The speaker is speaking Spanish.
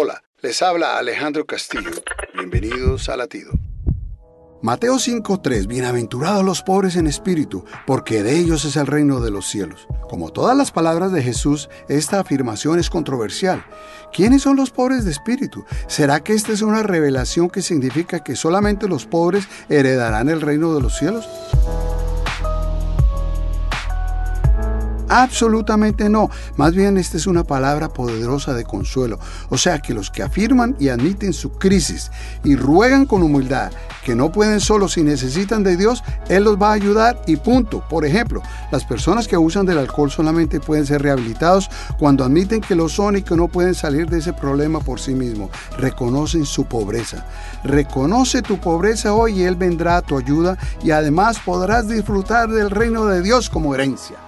Hola, les habla Alejandro Castillo. Bienvenidos a Latido. Mateo 5:3 Bienaventurados los pobres en espíritu, porque de ellos es el reino de los cielos. Como todas las palabras de Jesús, esta afirmación es controversial. ¿Quiénes son los pobres de espíritu? ¿Será que esta es una revelación que significa que solamente los pobres heredarán el reino de los cielos? Absolutamente no. Más bien esta es una palabra poderosa de consuelo. O sea que los que afirman y admiten su crisis y ruegan con humildad que no pueden solos y necesitan de Dios, Él los va a ayudar y punto. Por ejemplo, las personas que abusan del alcohol solamente pueden ser rehabilitados cuando admiten que lo son y que no pueden salir de ese problema por sí mismos. Reconocen su pobreza. Reconoce tu pobreza hoy y Él vendrá a tu ayuda y además podrás disfrutar del reino de Dios como herencia.